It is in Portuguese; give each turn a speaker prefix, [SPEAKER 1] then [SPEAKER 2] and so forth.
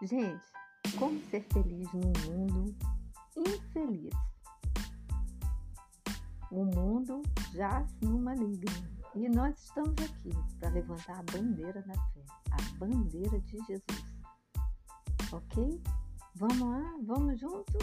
[SPEAKER 1] Gente, como ser feliz num mundo infeliz? O mundo jaz no maligno e nós estamos aqui para levantar a bandeira da fé, a bandeira de Jesus. Ok? Vamos lá? Vamos juntos?